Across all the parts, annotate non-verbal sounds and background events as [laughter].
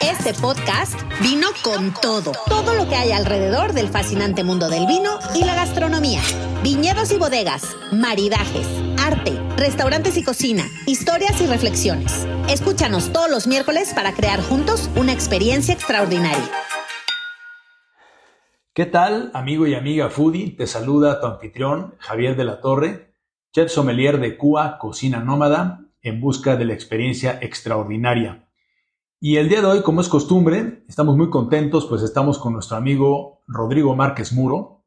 Este podcast vino con todo. Todo lo que hay alrededor del fascinante mundo del vino y la gastronomía. Viñedos y bodegas, maridajes, arte, restaurantes y cocina, historias y reflexiones. Escúchanos todos los miércoles para crear juntos una experiencia extraordinaria. ¿Qué tal, amigo y amiga foodie? Te saluda tu anfitrión, Javier de la Torre, chef sommelier de Cua Cocina Nómada, en busca de la experiencia extraordinaria. Y el día de hoy, como es costumbre, estamos muy contentos, pues estamos con nuestro amigo Rodrigo Márquez Muro.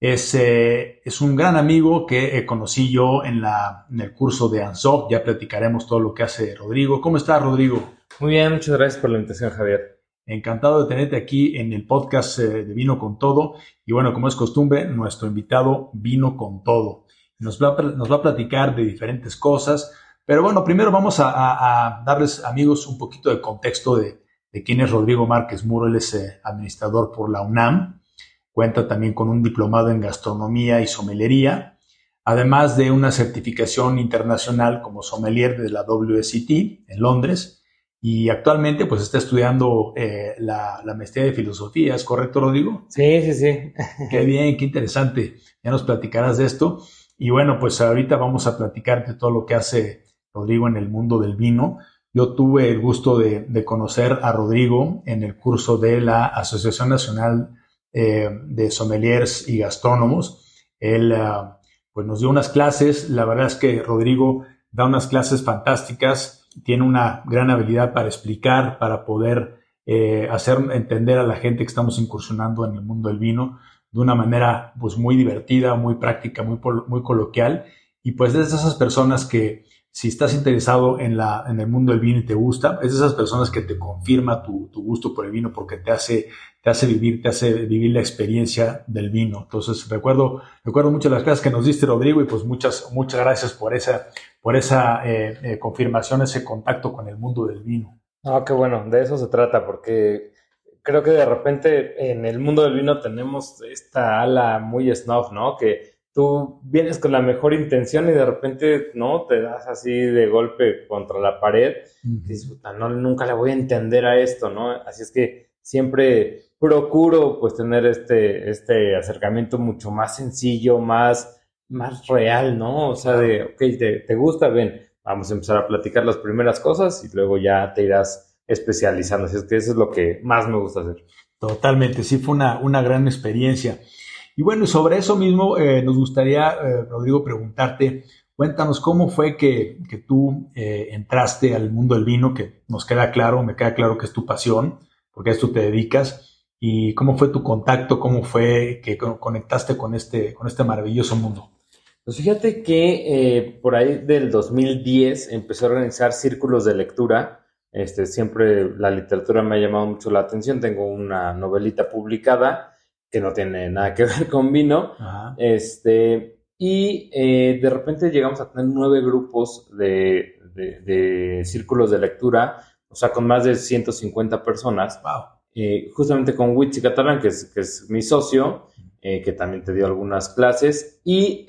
Es, eh, es un gran amigo que conocí yo en, la, en el curso de ANSOC. Ya platicaremos todo lo que hace Rodrigo. ¿Cómo estás, Rodrigo? Muy bien, muchas gracias por la invitación, Javier. Encantado de tenerte aquí en el podcast eh, de Vino con Todo. Y bueno, como es costumbre, nuestro invitado vino con todo. Nos va, nos va a platicar de diferentes cosas, pero bueno, primero vamos a, darles, amigos, un poquito de contexto de, quién es Rodrigo Márquez Muro. Él es eh, administrador por la UNAM. Cuenta también con un diplomado en gastronomía y somelería, además de una certificación internacional como sommelier de la WSET en Londres. Y actualmente pues está estudiando eh, la, la, maestría de filosofía, ¿es correcto, Rodrigo? Sí, sí, sí. [laughs] Qué bien, qué interesante. Ya nos platicarás de esto. Y bueno, pues ahorita vamos a platicar de todo lo que hace Rodrigo en el mundo del vino. Yo tuve el gusto de, conocer a Rodrigo en el curso de la Asociación Nacional eh, de Sommeliers y Gastrónomos. Él ah, pues nos dio unas clases. La verdad es que Rodrigo da unas clases fantásticas. Tiene una gran habilidad para explicar, para poder eh, hacer entender a la gente que estamos incursionando en el mundo del vino de una manera pues muy divertida, muy práctica, muy, muy coloquial. Y pues es de esas personas que si estás interesado en, la, en el mundo del vino y te gusta, es de esas personas que te confirma tu, gusto por el vino porque te hace, te hace vivir, te hace vivir la experiencia del vino. Entonces, recuerdo, recuerdo mucho las clases que nos diste, Rodrigo, y pues muchas, muchas gracias por esa, por esa eh, eh, confirmación, ese contacto con el mundo del vino. Ah, qué bueno, de eso se trata, porque creo que de repente en el mundo del vino tenemos esta ala muy snuff, ¿no? Que tú vienes con la mejor intención y de repente, ¿no? Te das así de golpe contra la pared y dices, no, nunca le voy a entender a esto, ¿no? Así es que siempre procuro pues tener este, este acercamiento mucho más sencillo, más, más real, ¿no? O sea, de, ok, te, te gusta, ven, vamos a empezar a platicar las primeras cosas y luego ya te irás especializando. Así es que eso es lo que más me gusta hacer. Totalmente, sí fue una, una gran experiencia. Y bueno, sobre eso mismo eh, nos gustaría, eh, Rodrigo, preguntarte, cuéntanos cómo fue que, tú eh, entraste al mundo del vino, que nos queda claro, me queda claro que es tu pasión, porque a esto te dedicas, y cómo fue tu contacto, cómo fue que conectaste con este, con este maravilloso mundo. Pues fíjate que por ahí del 2010 empecé a organizar círculos de lectura. Este, siempre la literatura me ha llamado mucho la atención. Tengo una novelita publicada que no tiene nada que [laughs] ver con vino. Este, y eh, de repente llegamos a tener nueve grupos de, círculos de lectura, o sea, con más de 150 personas. Eh, justamente con Witsi Catalán, que es, que es mi socio, eh, que también te dio algunas clases. Y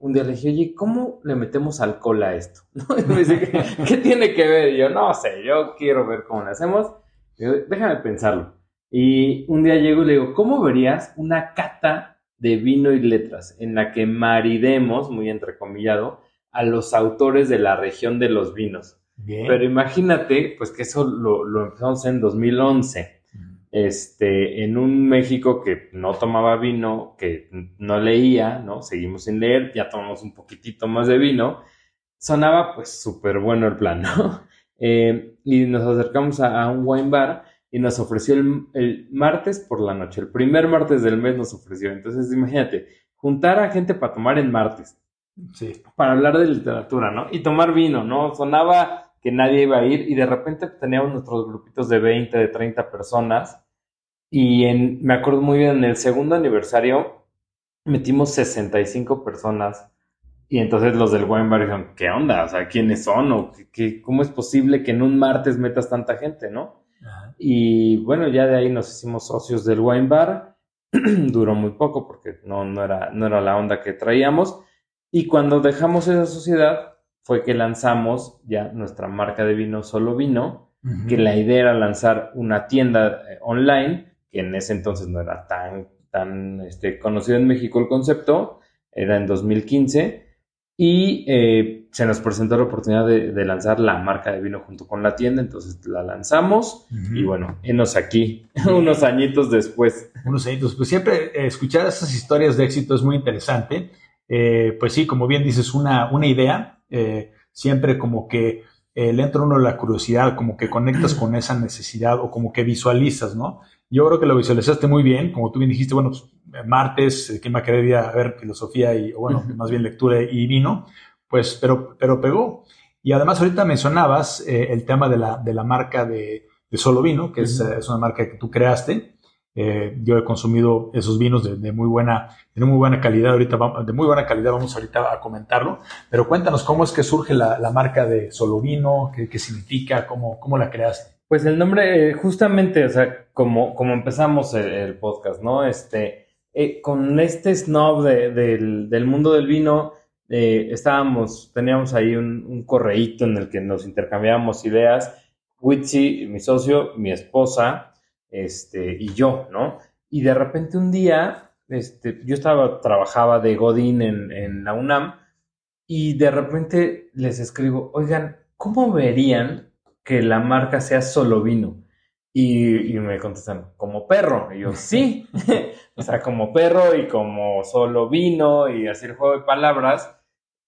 un día le dije, oye, ¿cómo le metemos alcohol a esto? [laughs] me dice, ¿qué, tiene que ver? Y yo, no sé, yo quiero ver cómo lo hacemos. déjame pensarlo. Y un día llego y le digo, ¿cómo verías una cata de vino y letras en la que maridemos, muy entrecomillado, a los autores de la región de los vinos? Pero imagínate, pues que eso lo, lo empezamos en 2011. Este, en un México que no tomaba vino, que no leía, ¿no? Seguimos sin leer, ya tomamos un poquitito más de vino. Sonaba pues súper bueno el plan, ¿no? [laughs] Eh, y nos acercamos a, a un wine bar y nos ofreció el, martes por la noche, el primer martes del mes nos ofreció. Entonces, imagínate, juntar a gente para tomar en martes, sí. para hablar de literatura, ¿no? Y tomar vino, ¿no? Sonaba que nadie iba a ir y de repente teníamos nuestros grupitos de 20, de 30 personas y en, me acuerdo muy bien, en el segundo aniversario metimos 65 personas y entonces los del wine bar dijeron, ¿qué onda? O sea, ¿quiénes son? ¿O qué, cómo es posible que en un martes metas tanta gente, no? Y bueno, ya de ahí nos hicimos socios del wine bar. [clears throat] Duró muy poco porque no, no, era, no era la onda que traíamos. Y cuando dejamos esa sociedad fue que lanzamos ya nuestra marca de vino Solo Vino, que la idea era lanzar una tienda eh, online, que en ese entonces no era tan, tan este, conocido en México el concepto, era en 2015, y eh, se nos presentó la oportunidad de, lanzar la marca de vino junto con la tienda, entonces la lanzamos y bueno, enos aquí, [laughs] unos añitos después. Unos añitos, pues siempre eh, escuchar esas historias de éxito es muy interesante. pues sí, como bien dices, una, una idea, siempre como que eh, le entra uno la curiosidad, como que conectas con esa necesidad o como que visualizas, ¿no? Yo creo que lo visualizaste muy bien, como tú bien dijiste, bueno, pues martes, eh, ¿quién va a querer ir a ver filosofía y, bueno, más bien lectura y vino? Pues, pero, pero pegó. Y además ahorita mencionabas eh, el tema de la, de la marca de, de Solo Vino, que es, es, una marca que tú creaste. Eh, yo he consumido esos vinos de, muy buena, de muy buena calidad. Ahorita de muy buena calidad vamos ahorita a comentarlo. Pero cuéntanos cómo es que surge la, marca de Solo Vino, qué, significa, cómo, cómo la creaste. Pues el nombre, eh, justamente, o sea, como, como empezamos el, podcast, ¿no? Este, eh, con este snob del, mundo del vino, estábamos, teníamos ahí un, un correíto en el que nos intercambiábamos ideas. Witsi, mi socio, mi esposa, este, y yo, ¿no? Y de repente un día, este, yo estaba, trabajaba de Godín en, la UNAM y de repente les escribo, oigan, ¿cómo verían que la marca sea solo vino? Y, me contestan, como perro. Y yo, sí. [laughs] o sea, como perro y como solo vino y hacer juego de palabras.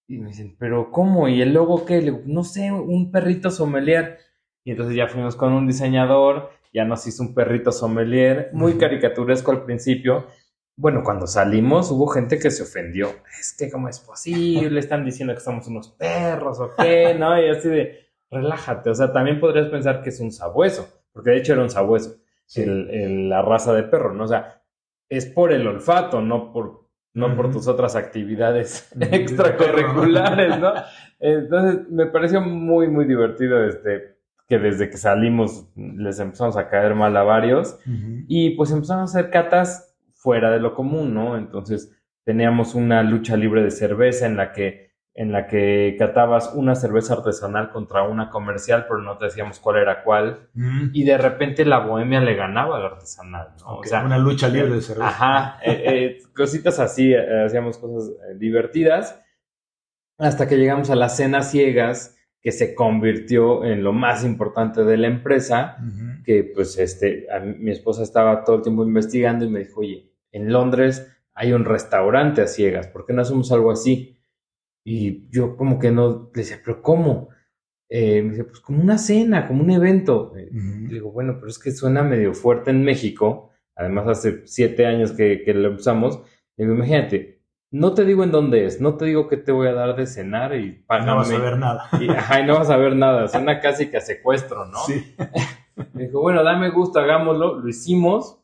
Y me dicen, ¿pero cómo? ¿Y el logo qué? Le digo, no sé, un perrito sommelier. Y entonces ya fuimos con un diseñador ya nos hizo un perrito sommelier, muy caricaturesco al principio. Bueno, cuando salimos hubo gente que se ofendió. Es que, ¿cómo es posible? Están diciendo que somos unos perros o qué, ¿no? Y así de, relájate. O sea, también podrías pensar que es un sabueso, porque de hecho era un sabueso, la raza de perro, ¿no? O sea, es por el olfato, no por, no por tus otras actividades [laughs] extracurriculares, ¿no? Entonces, me pareció muy, muy divertido este que desde que salimos les empezamos a caer mal a varios y pues empezamos a hacer catas fuera de lo común, ¿no? Entonces teníamos una lucha libre de cerveza en la que en la que catabas una cerveza artesanal contra una comercial, pero no te decíamos cuál era cuál. Y de repente la bohemia le ganaba al artesanal. ¿no? o sea, una lucha libre de cerveza. Ajá, eh, eh, cositas así, eh, hacíamos cosas divertidas. Hasta que llegamos a las cenas ciegas, que se convirtió en lo más importante de la empresa, que pues este, mi esposa estaba todo el tiempo investigando y me dijo, oye, en Londres hay un restaurante a ciegas, ¿por qué no hacemos algo así? Y yo como que no, le decía, pero ¿cómo? Eh, me dice, pues como una cena, como un evento. Eh, digo, bueno, pero es que suena medio fuerte en México, además hace siete años que, que lo usamos. Digo, imagínate, no te digo en dónde es, no te digo qué te voy a dar de cenar y No vas a ver nada. [laughs] Y, no vas a ver nada, suena casi que a secuestro, ¿no? Sí. [laughs] me dijo, bueno, dame gusto, hagámoslo, lo hicimos,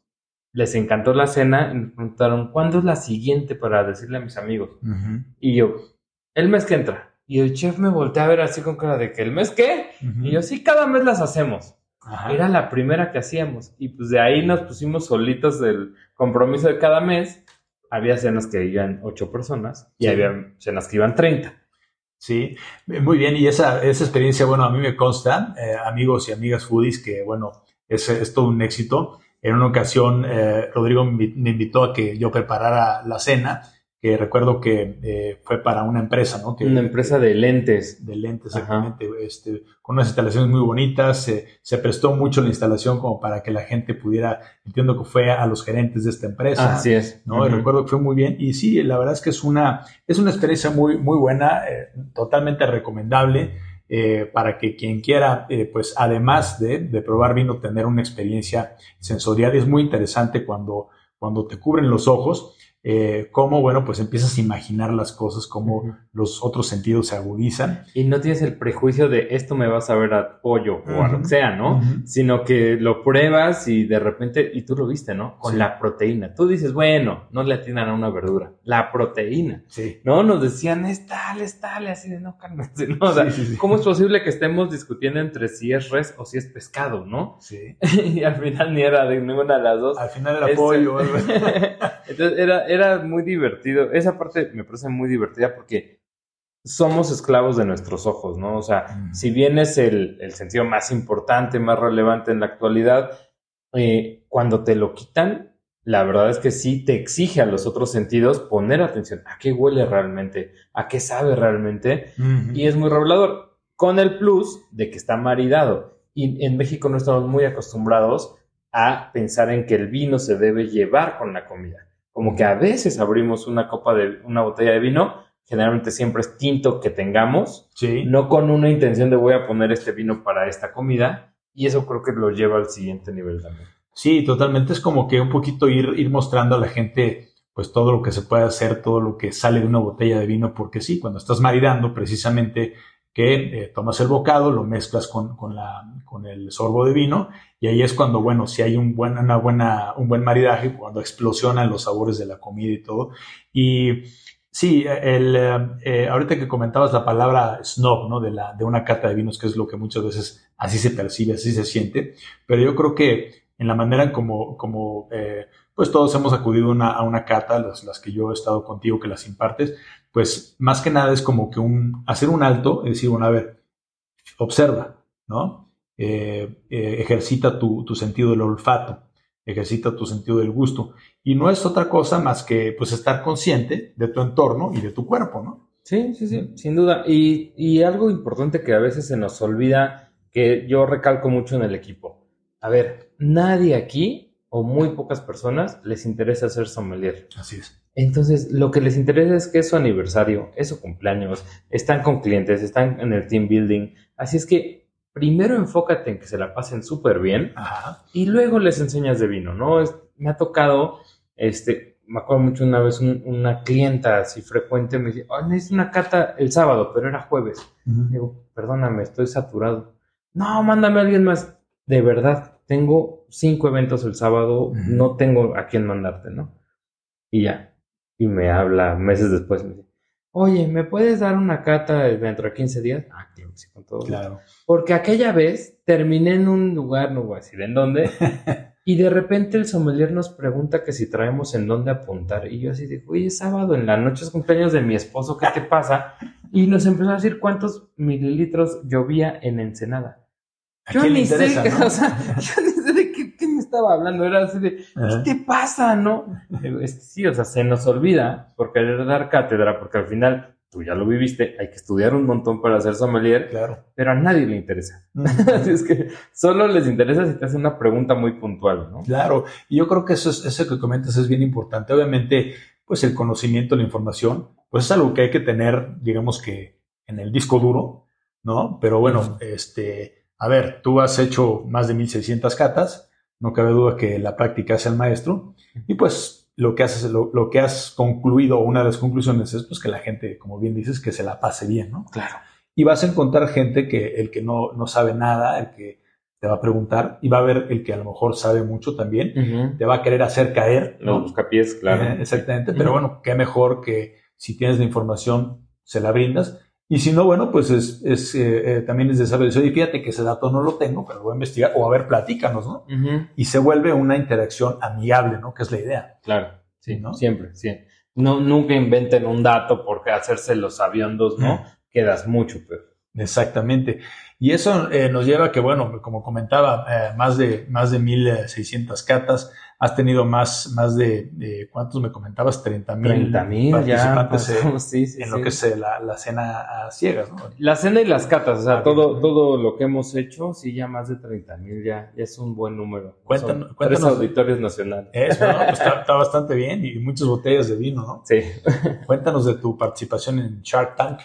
les encantó la cena y me preguntaron, ¿cuándo es la siguiente para decirle a mis amigos? Y yo, el mes que entra. Y el chef me voltea a ver así con cara de que, ¿el mes qué? Y yo, sí, cada mes las hacemos. Era la primera que hacíamos. Y pues de ahí nos pusimos solitos del compromiso de cada mes había cenas que iban ocho personas y había cenas que iban 30. Sí, muy bien. Y esa, esa experiencia, bueno, a mí me consta, eh, amigos y amigas foodies, que bueno, es, es todo un éxito. En una ocasión, eh, Rodrigo me invitó a que yo preparara la cena que recuerdo que eh, fue para una empresa, ¿no? Que, una empresa de lentes. De lentes, exactamente, este, con unas instalaciones muy bonitas, se prestó mucho la instalación como para que la gente pudiera, entiendo que fue a los gerentes de esta empresa. Así es. ¿no? recuerdo que fue muy bien, y sí, la verdad es que es una, es una experiencia muy, muy buena, eh, totalmente recomendable. Eh, para que quien quiera, pues además de, de, probar vino, tener una experiencia sensorial. Es muy interesante cuando, cuando te cubren los ojos eh, cómo, bueno, pues empiezas a imaginar las cosas, cómo los otros sentidos se agudizan. Y no tienes el prejuicio de esto me va a saber a pollo o a lo que sea, ¿no? Sino que lo pruebas y de repente, y tú lo viste, ¿no? Con la proteína. Tú dices, bueno, no le atinan a una verdura. La proteína. Sí. ¿No? Nos decían, es tal, es tal, así de no, cálmate, ¿no? O sea, ¿cómo es posible que estemos discutiendo entre si es res o si es pescado, ¿no? Sí. [laughs] y al final ni era de ninguna de las dos. Al final era pollo. [laughs] Entonces era era muy divertido. Esa parte me parece muy divertida porque somos esclavos de nuestros ojos, ¿no? O sea, si bien es el, sentido más importante, más relevante en la actualidad, eh, cuando te lo quitan, la verdad es que sí te exige a los otros sentidos poner atención a qué huele realmente, a qué sabe realmente, y es muy revelador, con el plus de que está maridado. Y en México no estamos muy acostumbrados a pensar en que el vino se debe llevar con la comida. Como que a veces abrimos una copa de una botella de vino generalmente siempre es tinto que tengamos, no con una intención de voy a poner este vino para esta comida, y eso creo que lo lleva al siguiente nivel también. Sí, totalmente, es como que un poquito ir, ir mostrando a la gente pues todo lo que se puede hacer, todo lo que sale de una botella de vino, porque sí, cuando estás maridando precisamente que eh, tomas el bocado, lo mezclas con, con, la, con el sorbo de vino y ahí es cuando, bueno, si hay un buen, una buena, un buen maridaje, cuando explosionan los sabores de la comida y todo. Y Sí, el, eh, ahorita que comentabas la palabra snob, ¿no? De, la, de una cata de vinos, que es lo que muchas veces así se percibe, así se siente, pero yo creo que en la manera en como, como eh, pues todos hemos acudido a una cata, las, las, que yo he estado contigo, que las impartes, pues más que nada es como que un, hacer un alto y decir, bueno, a ver, observa, ¿no? Eh, ejercita tu, tu sentido del olfato ejercita tu sentido del gusto. Y no es otra cosa más que pues estar consciente de tu entorno y de tu cuerpo, ¿no? Sí, sí, sí, sin duda. Y, y algo importante que a veces se nos olvida, que yo recalco mucho en el equipo. A ver, nadie aquí, o muy pocas personas, les interesa ser sommelier. Así es. Entonces, lo que les interesa es que es su aniversario, es su cumpleaños, están con clientes, están en el team building. Así es que primero enfócate en que se la pasen súper bien y luego les enseñas de vino, ¿no? me ha tocado, este, me acuerdo mucho una vez una clienta así frecuente me dice, oh, necesito una cata el sábado, pero era jueves. Digo, perdóname, estoy saturado. No, mándame a alguien más. De verdad, tengo cinco eventos el sábado, no tengo a quién mandarte, ¿no? Y ya. Y me habla meses después, me dice, oye, ¿me puedes dar una cata dentro de 15 días? Ah, claro, sí, con todo. Claro. Porque aquella vez terminé en un lugar, no voy a decir en dónde, [laughs] y de repente el sommelier nos pregunta que si traemos en dónde apuntar. Y yo así digo, oye, sábado en la noche es cumpleaños de mi esposo, ¿qué te pasa? Y nos empezó a decir cuántos mililitros llovía en Ensenada. Yo ni sé, o sea, yo ni estaba hablando, era así de, ¿qué te pasa, no? sí, o sea, se nos olvida por querer dar cátedra, porque al final tú ya lo viviste, hay que estudiar un montón para ser sommelier, claro. pero a nadie le interesa. [laughs] Así es que solo les interesa si te hacen una pregunta muy puntual, ¿no? Claro, y yo creo que eso, es, eso que comentas es bien importante. Obviamente, pues el conocimiento, la información, pues es algo que hay que tener, digamos que en el disco duro, ¿no? Pero bueno, este, a ver, tú has hecho más de 1600 catas, no cabe duda que la práctica es el maestro, y pues lo que, haces, lo, que has concluido, una de las conclusiones es pues, que la gente, como bien dices, que se la pase bien, ¿no? Claro. Y vas a encontrar gente que el que no, no sabe nada, el que te va a preguntar, y va a haber el que a lo mejor sabe mucho también, te va a querer hacer caer. ¿no? busca pies, claro. Eh, exactamente, pero bueno, qué mejor que si tienes la información, se la brindas. Y si no, bueno, pues es, es eh, eh, también es de saber, y fíjate que ese dato no lo tengo, pero lo voy a investigar, o a ver, platícanos, ¿no? Y se vuelve una interacción amigable, ¿no? Que es la idea. Claro, sí, ¿no? Siempre, sí. No, nunca inventen un dato porque hacerse los sabiondos, ¿no? Quedas mucho, pero. Exactamente. Y eso eh, nos lleva a que, bueno, como comentaba, más de, más de 1600 catas, has tenido más, más de, ¿cuántos me comentabas? 30 mil participantes ya, sí, sí, en lo que es eh, la, la, cena a ciegas, ¿no? La cena y las catas, o sea, ah, todo, todo lo que hemos hecho, sí, ya más de 30 mil, ya, ya es un buen número. Cuéntanos, cuéntanos tres auditorios nacionales. Eso, ¿no? Pues [laughs] está, bastante bien y muchas botellas de vino, ¿no? Sí. Cuéntanos de tu participación en Shark Tank.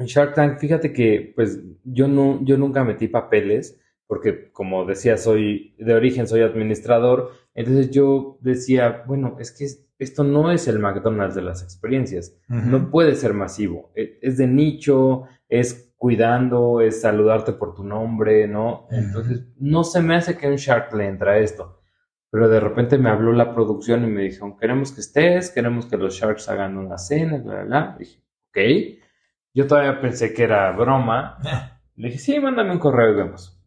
En Shark Tank, fíjate que, pues, yo no, yo nunca metí papeles, porque como decía, soy, de origen soy administrador, entonces yo decía, bueno, es que esto no es el McDonald's de las experiencias, no puede ser masivo, e, es de nicho, es cuidando, es saludarte por tu nombre, ¿no? Entonces no se me hace que un Shark le entra a esto. Pero de repente me habló la producción y me dijeron, queremos que estés, queremos que los Sharks hagan una cena, bla, bla, bla. Dije, ok. Yo todavía pensé que era broma. [laughs] Le dije, sí, mándame un correo y vemos.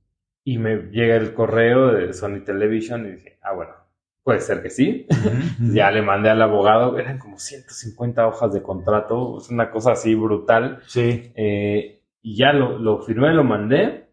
Y me llega el correo de Sony Television y dije, ah, bueno, puede ser que sí. ya le mandé al abogado, eran como 150 hojas de contrato, es una cosa así brutal. Sí. Eh, y ya lo, lo firmé, lo mandé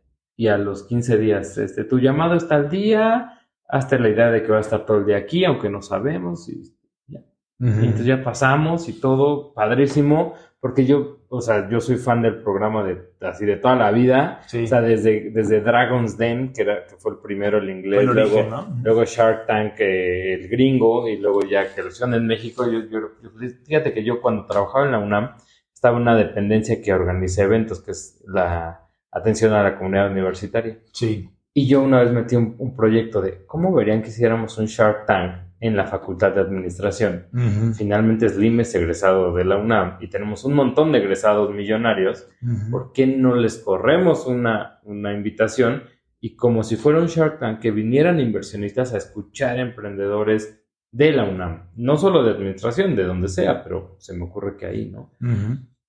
y a los 15 días, este, tu llamado está al día, hasta la idea de que va a estar todo el día aquí, aunque no sabemos. Y, ya. y entonces ya pasamos y todo, padrísimo, porque yo, o sea, yo soy fan del programa de así de toda la vida, Sí. o sea, desde, desde Dragon's Den, que, era, que fue el primero, el inglés, el luego, origen, ¿no? luego Shark Tank, eh, el gringo, y luego ya que lo hicieron en México. Yo, yo- yo- fíjate que yo cuando trabajaba en la UNAM, estaba en una dependencia que organiza eventos, que es la atención a la comunidad universitaria. Sí. Y yo una vez metí un, un proyecto de cómo verían que hiciéramos un Shark Tank en la Facultad de Administración. Ujú. Finalmente Slim es egresado de la UNAM y tenemos un montón de egresados millonarios. ¿Por qué no les corremos una, una invitación y como si fuera un Shark Tank que vinieran inversionistas a escuchar emprendedores de la UNAM? No solo de administración, de donde sea, pero se me ocurre que ahí, ¿no?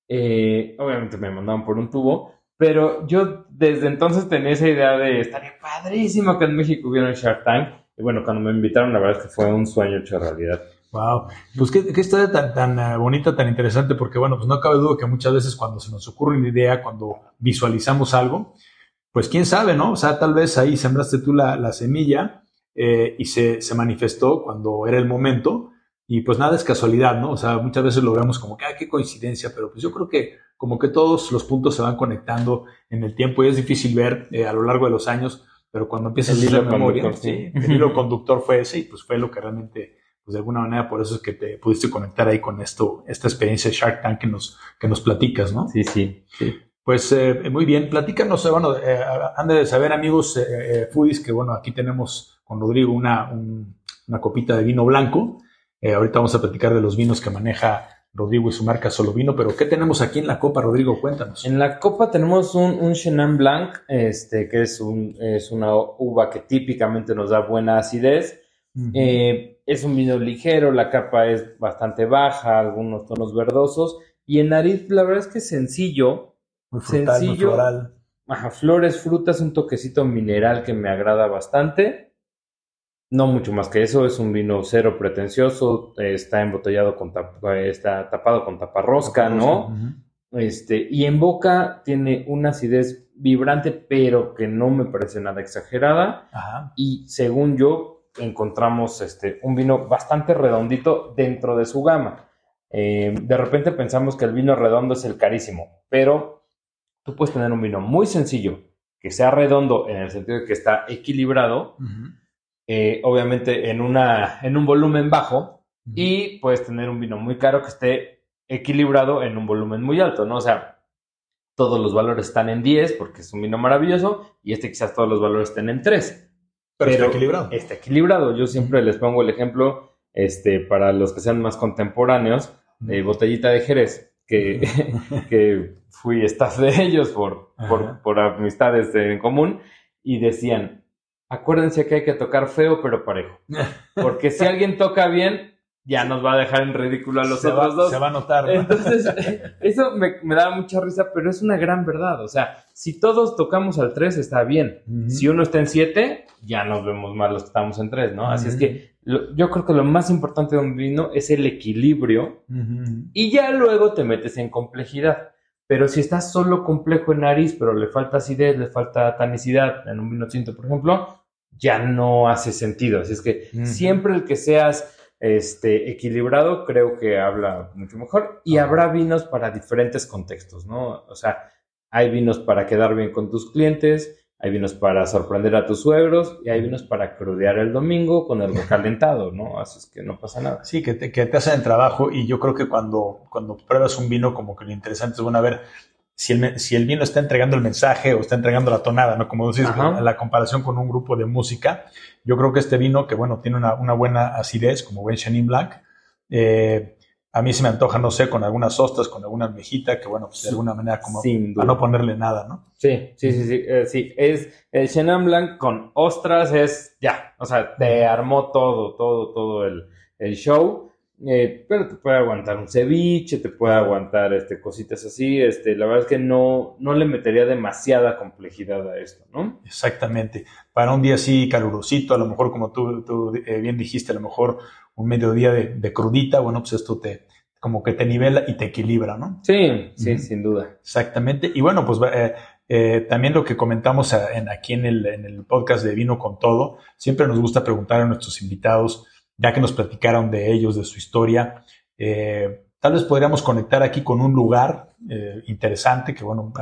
Eh, obviamente me mandaban por un tubo, pero yo desde entonces tenía esa idea de estaría padrísimo que en México hubiera un Shark Tank. Y bueno, cuando me invitaron, la verdad es que fue un sueño hecho realidad. Wow, pues qué, qué historia tan, tan eh, bonita, tan interesante, porque bueno, pues no cabe duda que muchas veces cuando se nos ocurre una idea, cuando visualizamos algo, pues quién sabe, ¿no? O sea, tal vez ahí sembraste tú la, la semilla eh, y se, se manifestó cuando era el momento y pues nada es casualidad, ¿no? O sea, muchas veces lo vemos como que, ah, qué coincidencia, pero pues yo creo que como que todos los puntos se van conectando en el tiempo y es difícil ver eh, a lo largo de los años, pero cuando empiezas El a hacer memoria, conductor, sí, el hilo [laughs] conductor fue ese y pues fue lo que realmente pues de alguna manera por eso es que te pudiste conectar ahí con esto, esta experiencia de Shark Tank que nos, que nos platicas, ¿no? Sí, sí, sí. Pues eh, muy bien, platícanos, eh, bueno, eh, han de saber amigos eh, eh, foodies que bueno, aquí tenemos con Rodrigo una, un- una copita de vino blanco, ahorita vamos a platicar de los vinos que maneja Rodrigo y su marca Solo Vino, pero ¿qué tenemos aquí en la copa, Rodrigo? Cuéntanos. En la copa tenemos un, un Chenin Blanc, este, que es, un, es una uva que típicamente nos da buena acidez. Eh, es un vino ligero, la capa es bastante baja, algunos tonos verdosos. Y en nariz, la verdad es que es sencillo. muy frutal, muy sencillo. floral. Ajá, flores, frutas, un toquecito mineral que me agrada bastante. No mucho más que eso, es un vino cero pretencioso, está embotellado con tap- eh, está tapado con taparrosca, ¿no? Este, y en boca tiene una acidez vibrante, pero que no me parece nada exagerada. Ajá. Y según yo, encontramos este, un vino bastante redondito dentro de su gama. Eh, de repente pensamos que el vino redondo es el carísimo, pero tú puedes tener un vino muy sencillo, que sea redondo en el sentido de que está equilibrado. Eh, obviamente en, una, en un volumen bajo, y puedes tener un vino muy caro que esté equilibrado en un volumen muy alto, ¿no? O sea, todos los valores están en 10 porque es un vino maravilloso y este quizás todos los valores estén en 3. pero, está equilibrado. Está equilibrado. Yo siempre les pongo el ejemplo este, para los que sean más contemporáneos de Botellita de Jerez, que, [laughs] que fui staff de ellos por, por, por amistades en común y decían, acuérdense que hay que tocar feo pero parejo, [laughs] porque si alguien toca bien, ya nos va a dejar en ridículo a los se, otros va, dos. se va a notar. ¿no? Entonces, [laughs] [laughs] eso me, me da mucha risa, pero es una gran verdad. O sea, si todos tocamos al 3, está bien. Ujú. Si uno está en 7, ya nos vemos mal los que estamos en 3, ¿no? Así es que lo- yo creo que lo más importante de un vino es el equilibrio Ujú. y ya luego te metes en complejidad. Pero si estás solo complejo en nariz, pero le falta acidez, le falta tanicidad en un vino tinto, por ejemplo, ya no hace sentido. Así es que siempre el que seas este, equilibrado creo que habla mucho mejor. Y habrá vinos para diferentes contextos, ¿no? O sea, hay vinos para quedar bien con tus clientes, hay vinos para sorprender a tus suegros y hay vinos para crudear el domingo con el recalentado, ¿no? Así es que no pasa nada. Sí, que te, que te hacen el trabajo y yo creo que cuando, cuando pruebas un vino, como que lo interesante es, bueno, a ver si el, si el vino está entregando el mensaje o está entregando la tonada, ¿no? Como decís, Ajá. la comparación con un grupo de música. Yo creo que este vino, que bueno, tiene una, una buena acidez, como buen Chenin Blanc, eh, a mí se me antoja, no sé, con algunas ostras, con alguna almejita, que bueno, pues de alguna manera como duda. no ponerle nada, ¿no? Sí, sí, sí, sí, eh, sí. Es el Chenin Blanc con ostras, es ya. O sea, te armó todo, todo, todo el, el show. Eh, pero te puede aguantar un ceviche, te puede aguantar este, cositas así. Este, la verdad es que no, no le metería demasiada complejidad a esto, ¿no? Exactamente. Para un día así calurosito, a lo mejor como tú, tú eh, bien dijiste, a lo mejor un mediodía de, de crudita, bueno, pues esto te, como que te nivela y te equilibra, ¿no? Sí, sí, sin duda. Exactamente. Y bueno, pues eh, eh, también lo que comentamos en, aquí en el, en el, podcast de Vino con Todo, siempre nos gusta preguntar a nuestros invitados, ya que nos platicaron de ellos, de su historia, eh, tal vez podríamos conectar aquí con un lugar interesante, que bueno,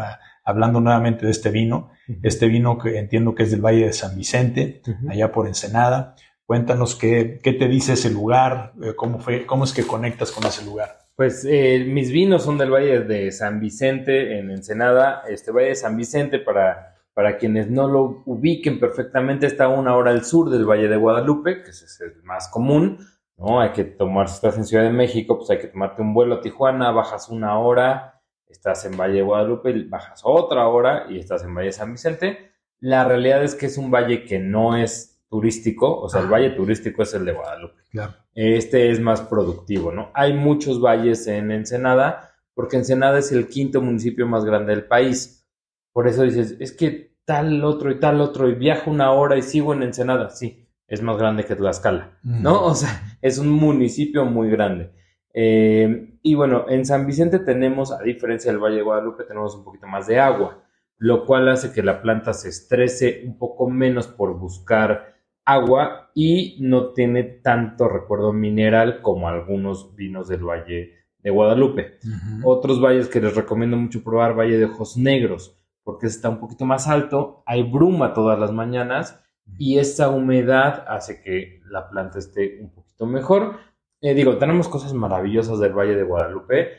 hablando nuevamente de este vino, este vino que entiendo que es del Valle de San Vicente, allá por Ensenada. Cuéntanos qué, qué te dice ese lugar, eh, cómo, fue, cómo es que conectas con ese lugar. Pues eh, mis vinos son del Valle de San Vicente, en Ensenada. Este Valle de San Vicente, para, para quienes no lo ubiquen perfectamente, está a una hora al sur del Valle de Guadalupe, que es el más común. ¿no? Hay que tomar, si estás en Ciudad de México, pues hay que tomarte un vuelo a Tijuana, bajas una hora, estás en Valle de Guadalupe, bajas otra hora y estás en Valle de San Vicente. La realidad es que es un valle que no es turístico, o sea, el valle turístico es el de Guadalupe. Claro. Este es más productivo, ¿no? Hay muchos valles en Ensenada, porque Ensenada es el quinto municipio más grande del país. Por eso dices, es que tal otro y tal otro, y viajo una hora y sigo en Ensenada. Sí, es más grande que Tlaxcala, ¿no? [laughs] O sea, es un municipio muy grande. Eh, y bueno, en San Vicente tenemos, a diferencia del Valle de Guadalupe, tenemos un poquito más de agua, lo cual hace que la planta se estrese un poco menos por buscar agua y no tiene tanto recuerdo mineral como algunos vinos del Valle de Guadalupe. Otros valles que les recomiendo mucho probar, Valle de Ojos Negros, porque está un poquito más alto, hay bruma todas las mañanas y esa humedad hace que la planta esté un poquito mejor. Eh, digo, tenemos cosas maravillosas del Valle de Guadalupe,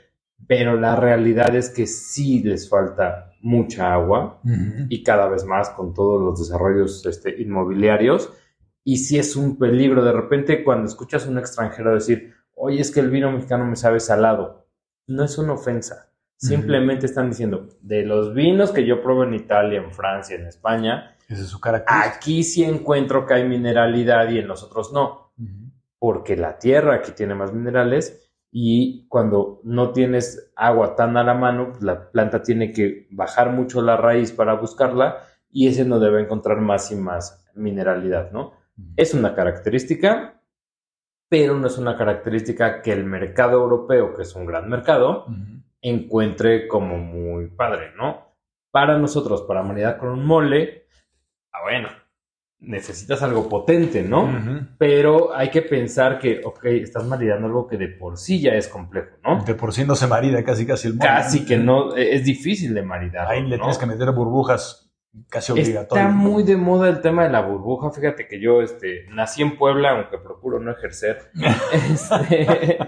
pero la realidad es que sí les falta mucha agua y cada vez más con todos los desarrollos este, inmobiliarios y si es un peligro. De repente, cuando escuchas a un extranjero decir, oye, es que el vino mexicano me sabe salado, no es una ofensa. Simplemente están diciendo, de los vinos que yo pruebo en Italia, en Francia, en España, es su aquí sí encuentro que hay mineralidad y en los otros no. Porque la tierra aquí tiene más minerales y cuando no tienes agua tan a la mano, pues la planta tiene que bajar mucho la raíz para buscarla y ese no debe encontrar más y más mineralidad, ¿no? Es una característica, pero no es una característica que el mercado europeo, que es un gran mercado, encuentre como muy padre, ¿no? Para nosotros, para maridar con un mole, ah, bueno, necesitas algo potente, ¿no? Pero hay que pensar que, ok, estás maridando algo que de por sí ya es complejo, ¿no? De por sí no se marida casi casi el mole. Casi que no, es difícil de maridar. Ahí le tienes que meter burbujas casi obligatorio. Está muy de moda el tema de la burbuja. Fíjate que yo este, nací en Puebla, aunque procuro no ejercer. [laughs] Este,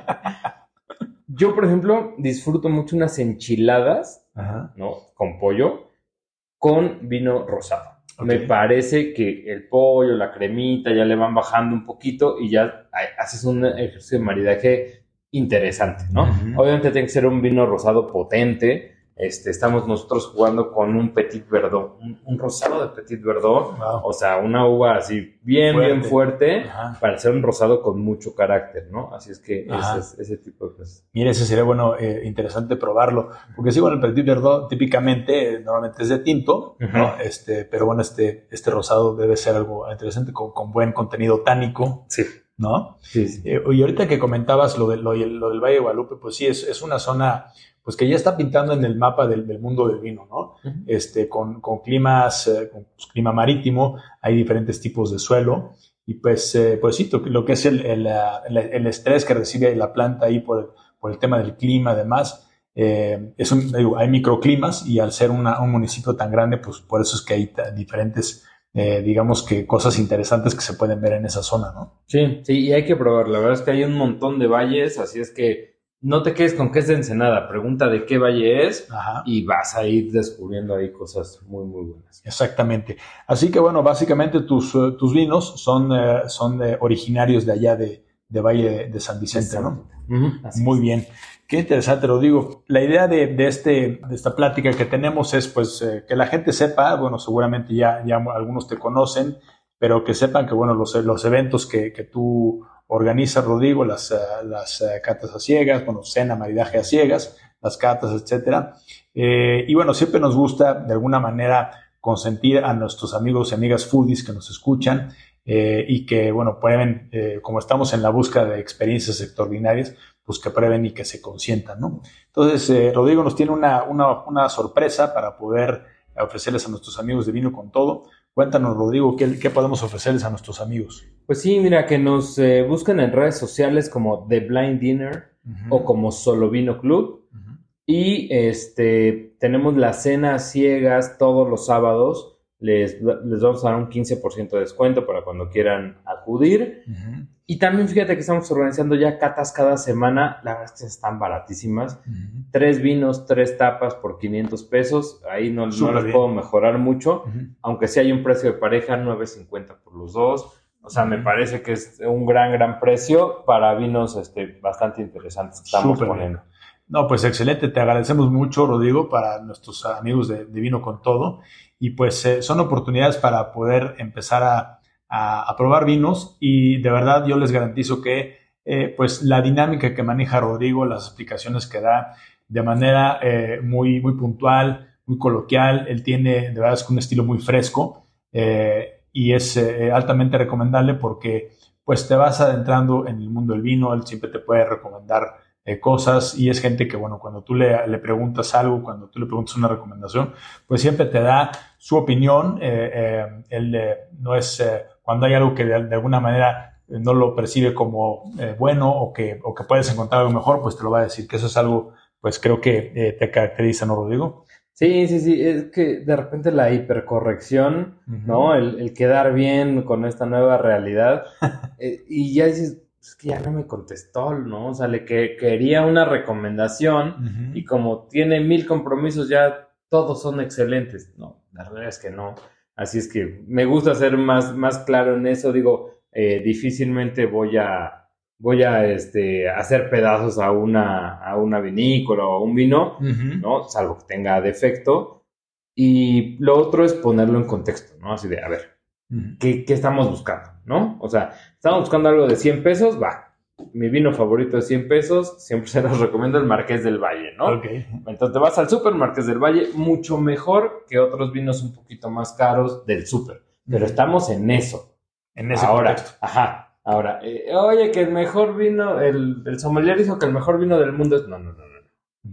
yo, por ejemplo, disfruto mucho unas enchiladas, ¿no? Con pollo, con vino rosado. Me parece que el pollo, la cremita, ya le van bajando un poquito y ya haces un ejercicio de maridaje interesante, ¿no? Obviamente tiene que ser un vino rosado potente, este, estamos nosotros jugando con un Petit Verdot, un, rosado de Petit Verdot, o sea, una uva así bien, bien fuerte, para ser un rosado con mucho carácter, ¿no? Así es que ese, es, ese, tipo de cosas. Mire, ese sería bueno, eh, interesante probarlo, porque sí, bueno, el Petit Verdot típicamente, normalmente es de tinto, ¿no? Este, pero bueno, este, este rosado debe ser algo interesante, con, con buen contenido tánico. Sí. ¿No? Sí, sí. Eh, y ahorita que comentabas lo, de, lo, lo del Valle de Guadalupe, pues sí, es, es una zona pues que ya está pintando en el mapa del, mundo del vino, ¿no? Este, con, con climas, eh, con pues, clima marítimo, hay diferentes tipos de suelo y pues, eh, pues sí, lo que es el, el, el, estrés que recibe la planta ahí por el, por el tema del clima, además, eh, es un, hay microclimas y al ser un municipio tan grande, pues por eso es que hay diferentes, digamos que cosas interesantes que se pueden ver en esa zona, ¿no? Sí, sí, y hay que probar. La verdad es que hay un montón de valles, así es que no te quedes con que es de Ensenada, pregunta de qué valle es y vas a ir descubriendo ahí cosas muy, muy buenas. Exactamente. Así que bueno, básicamente tus, eh, tus vinos son, eh, son originarios de allá de, de, Valle de San Vicente, ¿no? muy bien. Qué interesante, lo digo. La idea de, de, este, de esta plática que tenemos es pues eh, que la gente sepa, bueno, seguramente ya, ya algunos te conocen, pero que sepan que bueno, los, los eventos que, que tú organiza Rodrigo las, las catas a ciegas, bueno, cena, maridaje a ciegas, las catas, etcétera. y bueno, siempre nos gusta de alguna manera consentir a nuestros amigos y amigas foodies que nos escuchan eh, y que, bueno, prueben, eh, como estamos en la búsqueda de experiencias extraordinarias, pues que prueben y que se consientan, ¿no? Entonces, eh, Rodrigo nos tiene una, una, una, sorpresa para poder ofrecerles a nuestros amigos de Vino con Todo. Cuéntanos, Rodrigo, ¿qué, qué podemos ofrecerles a nuestros amigos? Pues sí, mira, que nos busquen en redes sociales como The Blind Dinner o como Solo Vino Club. Y este, tenemos las cenas ciegas todos los sábados les, vamos a dar un 15% de descuento para cuando quieran acudir. Y también fíjate que estamos organizando ya catas cada semana. La verdad es que están baratísimas. Tres vinos, tres tapas por 500 pesos. Ahí no, no les puedo mejorar mucho. Aunque sí hay un precio de pareja, 9.50 por los dos. O sea, me parece que es un gran, gran precio para vinos este, bastante interesantes que estamos poniendo. No, pues excelente. Te agradecemos mucho, Rodrigo, para nuestros amigos de, de Vino con Todo y pues eh, son oportunidades para poder empezar a, probar vinos y de verdad yo les garantizo que eh, pues la dinámica que maneja Rodrigo, las explicaciones que da de manera eh, muy, muy puntual, muy coloquial, él tiene de verdad es un estilo muy fresco y es altamente recomendable porque pues te vas adentrando en el mundo del vino, él siempre te puede recomendar eh, cosas y es gente que, bueno, cuando tú le, le, preguntas algo, cuando tú le preguntas una recomendación, pues siempre te da su opinión. Eh, eh, él no es, cuando hay algo que de, alguna manera no lo percibe como bueno o que, o que puedes encontrar algo mejor, pues te lo va a decir, que eso es algo, pues creo que te caracteriza, ¿no, Rodrigo? Sí, sí, sí, es que de repente la hipercorrección, ¿no? El, el, quedar bien con esta nueva realidad, [laughs] y ya dices, es que ya no me contestó, ¿no? O sea, le que quería una recomendación y como tiene mil compromisos ya todos son excelentes. No, la verdad es que no. Así es que me gusta ser más, más claro en eso. Digo, eh, difícilmente voy a, voy a este, hacer pedazos a una, a una vinícola o a un vino, ¿no? Salvo que tenga defecto. Y lo otro es ponerlo en contexto, ¿no? Así de, a ver, ¿qué, ¿qué estamos buscando? ¿no? O sea, estamos buscando algo de 100 pesos, va. Mi vino favorito de 100 pesos, siempre se los recomiendo el Marqués del Valle, ¿no? Entonces te vas al Super Marqués del Valle, mucho mejor que otros vinos un poquito más caros del Super. Pero estamos en eso. En ese Ahora, ajá. Ahora, eh, oye, que el mejor vino, el, el sommelier dijo que el mejor vino del mundo es. No, no, no, no.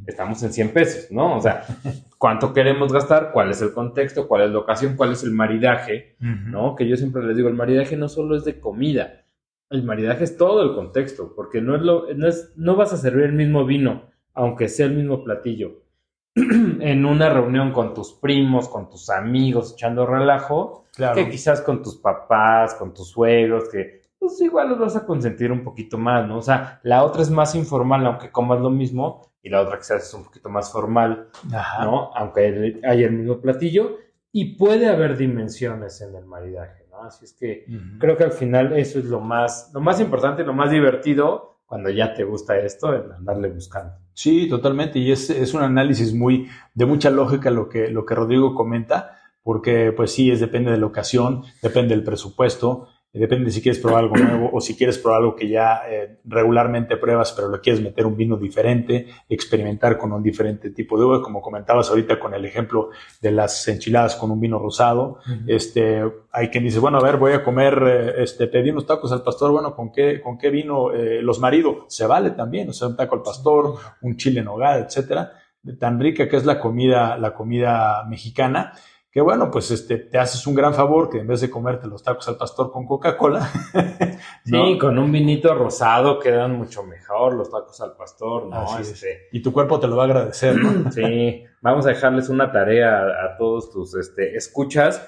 Estamos en 100 pesos, ¿no? O sea, [laughs] cuánto queremos gastar, cuál es el contexto, cuál es la ocasión, cuál es el maridaje, ¿no? Que yo siempre les digo, el maridaje no solo es de comida, el maridaje es todo el contexto, porque no es lo, no es, no vas a servir el mismo vino, aunque sea el mismo platillo, [clears throat] en una reunión con tus primos, con tus amigos, echando relajo, que quizás con tus papás, con tus suegros, que pues igual los vas a consentir un poquito más, ¿no? O sea, la otra es más informal, aunque comas lo mismo, y la otra quizás es un poquito más formal, ¿no? Aunque hay el mismo platillo y puede haber dimensiones en el maridaje, ¿no? Así es que creo que al final eso es lo más, lo más importante, lo más divertido cuando ya te gusta esto, en andarle buscando. Sí, totalmente, y es, es un análisis muy, de mucha lógica lo que, lo que Rodrigo comenta, porque pues sí, es depende de la ocasión, depende del presupuesto, Depende si quieres probar algo nuevo o si quieres probar algo que ya eh, regularmente pruebas, pero le quieres meter un vino diferente, experimentar con un diferente tipo de uva, como comentabas ahorita con el ejemplo de las enchiladas con un vino rosado. Este, hay quien dice, bueno, a ver, voy a comer, eh, este, pedí unos tacos al pastor, bueno, ¿con qué, con qué vino eh, los marido? Se vale también, o sea, un taco al pastor, un chile en hogar, etcétera. Tan rica que es la comida, la comida mexicana que bueno, pues este, te haces un gran favor que en vez de comerte los tacos al pastor con Coca-Cola. [laughs] Sí, con un vinito rosado quedan mucho mejor los tacos al pastor, ¿no? Este... Y tu cuerpo te lo va a agradecer, ¿no? [clears throat] sí, vamos a dejarles una tarea a, todos tus este, escuchas.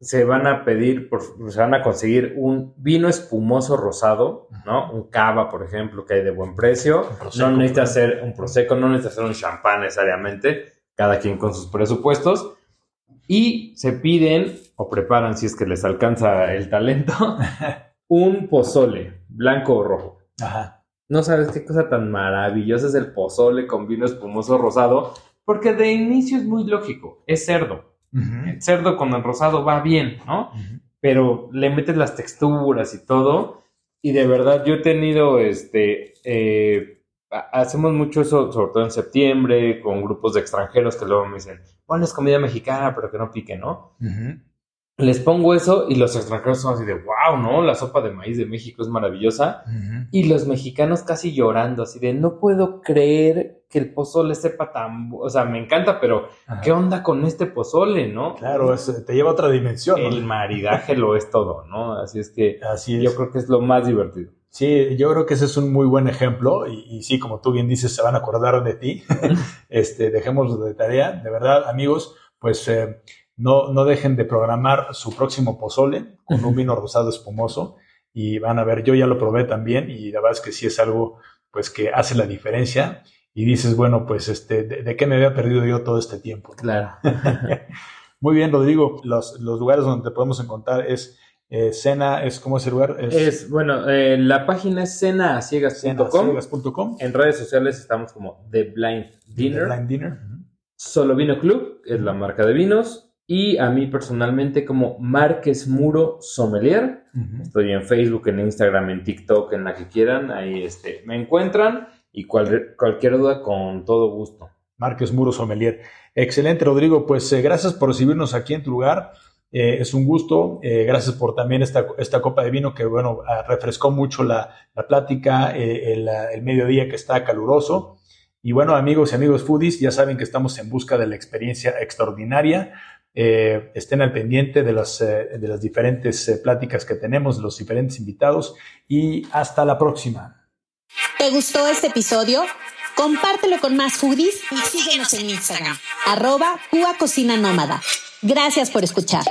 Se van a pedir, se van a conseguir un vino espumoso rosado, ¿no? Un cava, por ejemplo, que hay de buen precio. no necesita ser un prosecco, no necesita ser un champán necesariamente, cada quien con sus presupuestos y se piden o preparan, si es que les alcanza el talento, [laughs] un pozole, blanco o rojo. Ajá. No sabes qué cosa tan maravillosa es el pozole con vino espumoso rosado, porque de inicio es muy lógico, es cerdo. El cerdo con el rosado va bien, ¿no? Pero le metes las texturas y todo, y de verdad yo he tenido, este, eh, hacemos mucho eso, sobre todo en septiembre, con grupos de extranjeros que luego me dicen, bueno, es comida mexicana, pero que no pique, ¿no? les pongo eso y los extranjeros son así de, wow, ¿no? La sopa de maíz de México es maravillosa. Y los mexicanos casi llorando, así de, no puedo creer que el pozole sepa tan, o sea, me encanta, pero ¿qué onda con este pozole, no? Claro, te lleva a otra dimensión. El maridaje lo es todo, ¿no? Así es que así yo creo que es lo más divertido. Sí, yo creo que ese es un muy buen ejemplo y, sí, como tú bien dices, se van a acordar de ti. [laughs] este, dejémoslo de tarea. De verdad, amigos, pues... Eh, no, no dejen de programar su próximo pozole con un vino rosado espumoso y van a ver, yo ya lo probé también y la verdad es que sí es algo pues que hace la diferencia y dices, bueno, pues este, ¿de, qué me había perdido yo todo este tiempo? Claro. [laughs] Muy bien, Rodrigo, los, los lugares donde te podemos encontrar es eh, Cena, es ¿cómo es el lugar? Es, bueno, eh, la página es cenaciegas.com. En redes sociales estamos como The Blind Dinner. The Blind Dinner. Solo Vino Club, es la marca de vinos y a mí personalmente como Márquez Muro Sommelier. Estoy en Facebook, en Instagram, en TikTok, en la que quieran. Ahí este, me encuentran y cualquier duda con todo gusto. Márquez Muro Sommelier. Excelente, Rodrigo. Pues eh, gracias por recibirnos aquí en tu lugar. Eh, es un gusto. Eh, gracias por también esta, esta copa de vino que, bueno, ah, refrescó mucho la, la plática, el, el mediodía que está caluroso. Y bueno, amigos y amigos foodies, ya saben que estamos en busca de la experiencia extraordinaria eh, estén al pendiente de las, eh, de las diferentes eh, pláticas que tenemos, los diferentes invitados y hasta la próxima. ¿Te gustó este episodio? Compártelo con más foodies y síguenos en Instagram, arroba Cocina Nómada. Gracias por escuchar.